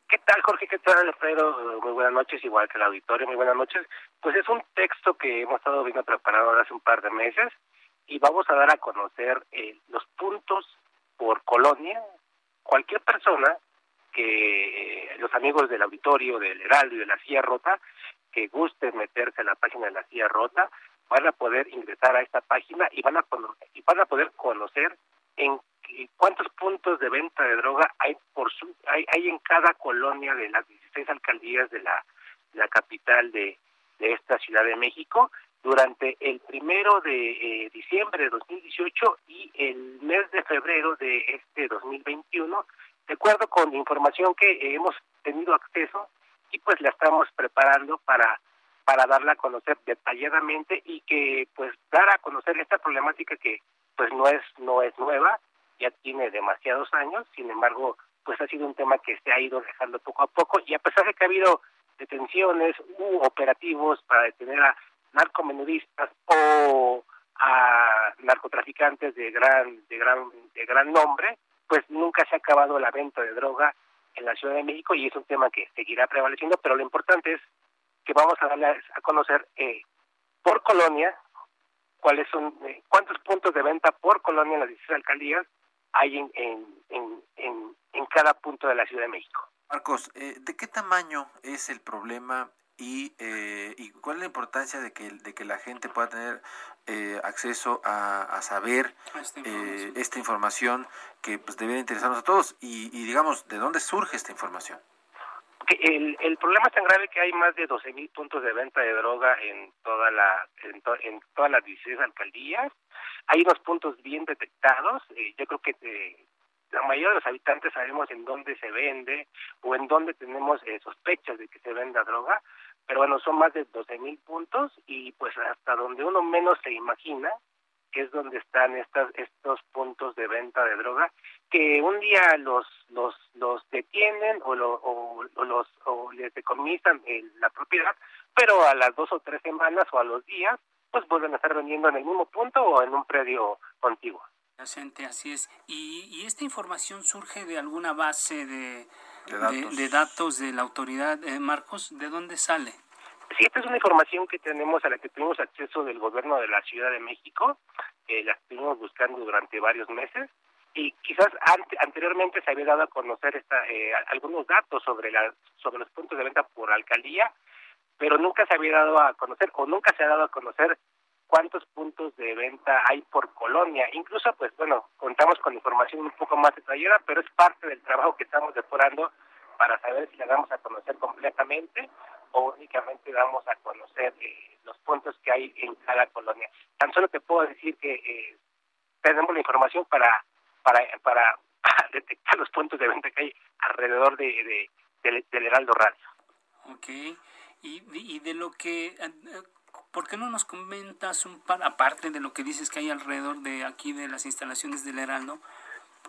¿Qué tal, Jorge? ¿Qué tal, Alfredo? Muy buenas noches, igual que el auditorio, muy buenas noches. Pues es un texto que hemos estado viendo preparado hace un par de meses y vamos a dar a conocer eh, los puntos por colonia. Cualquier persona que los amigos del auditorio, del Heraldo y de la Silla Rota, que guste meterse en la página de la Silla Rota, van a poder ingresar a esta página y van a, y van a poder conocer en cuántos puntos de venta de droga hay por su, hay, hay en cada colonia de las 16 alcaldías de la, la capital de, de esta Ciudad de México durante el primero de eh, diciembre de 2018 y el mes de febrero de este 2021, de acuerdo con información que hemos tenido acceso y pues la estamos preparando para para darla a conocer detalladamente y que pues dar a conocer esta problemática que pues no es no es nueva, ya tiene demasiados años, sin embargo, pues ha sido un tema que se ha ido dejando poco a poco y a pesar de que ha habido detenciones u operativos para detener a narcomenudistas o a narcotraficantes de gran de gran de gran nombre, pues nunca se ha acabado la venta de droga en la Ciudad de México y es un tema que seguirá prevaleciendo, pero lo importante es que vamos a darle a conocer eh, por colonia cuáles son, eh, cuántos puntos de venta por colonia en las 16 alcaldías hay en, en, en, en, cada punto de la Ciudad de México. Marcos, eh, ¿de qué tamaño es el problema y, eh, y cuál es la importancia de que, de que la gente pueda tener eh, acceso a, a saber esta información. esta información que pues debería interesarnos a todos y, y digamos, ¿de dónde surge esta información? el, el problema es tan grave que hay más de 12.000 puntos de venta de droga en toda la en, en todas las 16 alcaldías. Hay unos puntos bien detectados. Eh, yo creo que eh, la mayoría de los habitantes sabemos en dónde se vende o en dónde tenemos eh, sospechas de que se venda droga. Pero bueno, son más de 12.000 puntos y pues hasta donde uno menos se imagina, que es donde están estas, estos puntos de venta de droga, que un día los los los detienen o, lo, o, los o les decomisan la propiedad, pero a las dos o tres semanas o a los días, pues vuelven a estar vendiendo en el mismo punto o en un predio contiguo. Así es. ¿Y, y esta información surge de alguna base de, de, datos. de, la autoridad, eh, Marcos? ¿De dónde sale? Sí, esta es una información que tenemos a la que tuvimos acceso del gobierno de la Ciudad de México, eh, la estuvimos buscando durante varios meses y quizás anteriormente se había dado a conocer esta, eh, algunos datos sobre, la, sobre los puntos de venta por alcaldía, pero nunca se había dado a conocer o nunca se ha dado a conocer cuántos puntos de venta hay por colonia. Incluso, pues bueno, contamos con información un poco más detallada, pero es parte del trabajo que estamos depurando para saber si la damos a conocer completamente o únicamente damos a conocer eh, los puntos que hay en cada colonia. Tan solo te puedo decir que eh, tenemos la información para, para, para, detectar los puntos de venta que hay alrededor de, del, Heraldo Radio. Ok, y, y de lo que... ¿Por qué no nos comentas un par, aparte de lo que dices que hay alrededor de aquí de las instalaciones del Heraldo,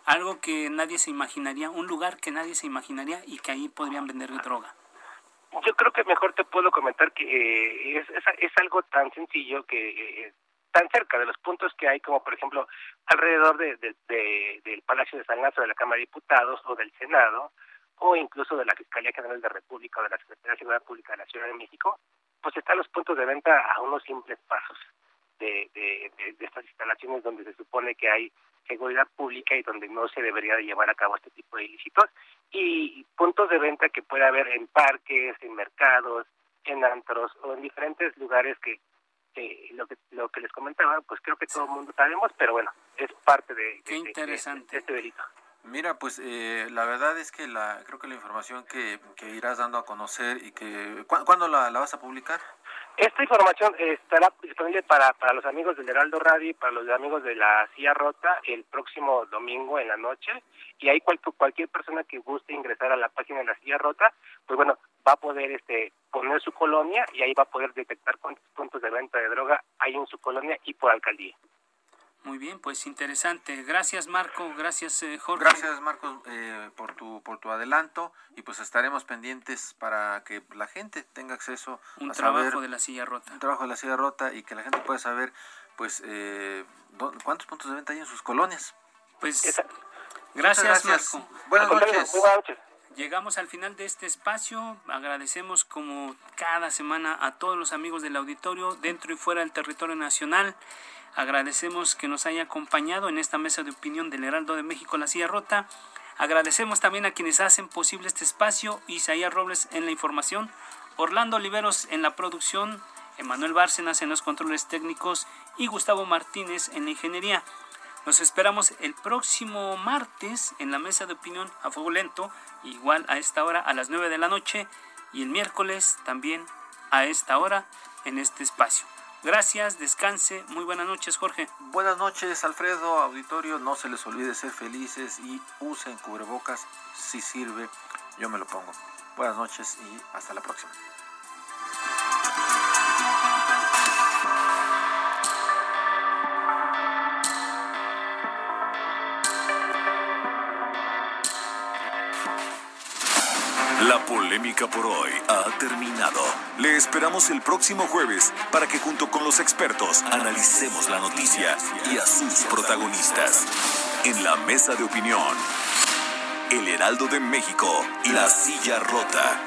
algo que nadie se imaginaría, un lugar que nadie se imaginaría y que ahí podrían vender droga? Yo creo que mejor te puedo comentar que eh, es, es, algo tan sencillo que eh, tan cerca de los puntos que hay como por ejemplo alrededor de, del Palacio de San Lázaro de la Cámara de Diputados o del Senado o incluso de la Fiscalía General de la República o de la Secretaría de Seguridad Pública de la Ciudad de México, pues están los puntos de venta a unos simples pasos de, de, de, estas instalaciones donde se supone que hay seguridad pública y donde no se debería de llevar a cabo este tipo de ilícitos y puntos de venta que puede haber en parques, en mercados, en antros o en diferentes lugares que lo que lo que les comentaba, pues creo que todo el mundo sabemos, pero bueno, es parte de, Qué interesante. este delito. Mira, pues eh, la verdad es que la creo que la información que, que irás dando a conocer y que ¿cuándo la, la vas a publicar? Esta información estará disponible para, para los amigos del Heraldo Radio y para los amigos de la Silla Rota el próximo domingo en la noche. Y ahí cualquier persona que guste ingresar a la página de la Silla Rota, pues bueno, va a poder este poner su colonia y ahí va a poder detectar cuántos puntos de venta de droga hay en su colonia y por alcaldía. Muy bien, pues interesante. Gracias Marco, gracias eh, Jorge. Gracias Marco eh, por tu por tu adelanto y pues estaremos pendientes para que la gente tenga acceso un trabajo de la silla rota. Un trabajo de la silla rota y que la gente pueda saber pues eh, cuántos puntos de venta hay en sus colonias. Pues gracias, Marco. Buenas noches. Buenas noches. Llegamos al final de este espacio. Agradecemos como cada semana a todos los amigos del auditorio dentro y fuera del territorio nacional. Agradecemos que nos haya acompañado en esta mesa de opinión del Heraldo de México, La Silla Rota. Agradecemos también a quienes hacen posible este espacio, Isaías Robles en la información, Orlando Oliveros en la producción, Emanuel Bárcenas en los controles técnicos y Gustavo Martínez en la ingeniería. Nos esperamos el próximo martes en la mesa de opinión a fuego lento, igual a esta hora a las 9 de la noche, y el miércoles también a esta hora en este espacio. Gracias, descanse. Muy buenas noches, Jorge. Buenas noches, Alfredo, auditorio. No se les olvide ser felices y usen cubrebocas si sirve. Yo me lo pongo. Buenas noches y hasta la próxima. La polémica por hoy ha terminado. Le esperamos el próximo jueves para que junto con los expertos analicemos la noticia y a sus protagonistas. En la mesa de opinión, El Heraldo de México y La Silla Rota.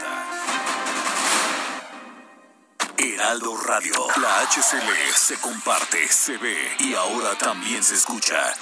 Heraldo Radio, la HCL se comparte, se ve y ahora también se escucha.